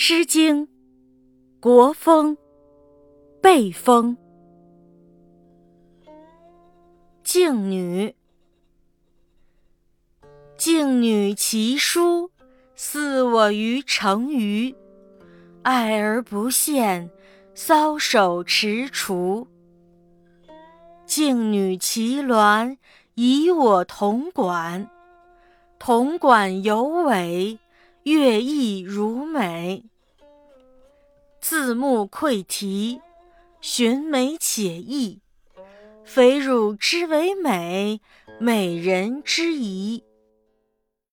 诗经·国风·背风·静女。静女其姝，似我于城隅。爱而不见，搔首踟蹰。静女其鸾，以我同管。同管有尾，乐亦如美。自目窥题，寻美且异。非汝之为美，美人之贻。